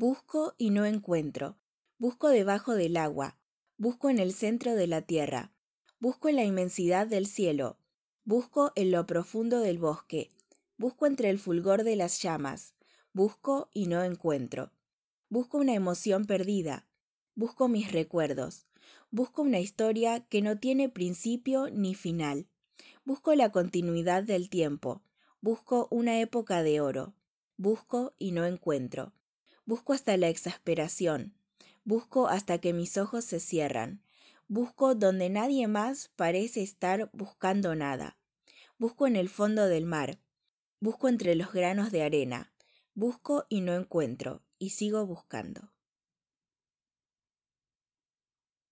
Busco y no encuentro. Busco debajo del agua. Busco en el centro de la tierra. Busco en la inmensidad del cielo. Busco en lo profundo del bosque. Busco entre el fulgor de las llamas. Busco y no encuentro. Busco una emoción perdida. Busco mis recuerdos. Busco una historia que no tiene principio ni final. Busco la continuidad del tiempo. Busco una época de oro. Busco y no encuentro. Busco hasta la exasperación. Busco hasta que mis ojos se cierran. Busco donde nadie más parece estar buscando nada. Busco en el fondo del mar. Busco entre los granos de arena. Busco y no encuentro. Y sigo buscando.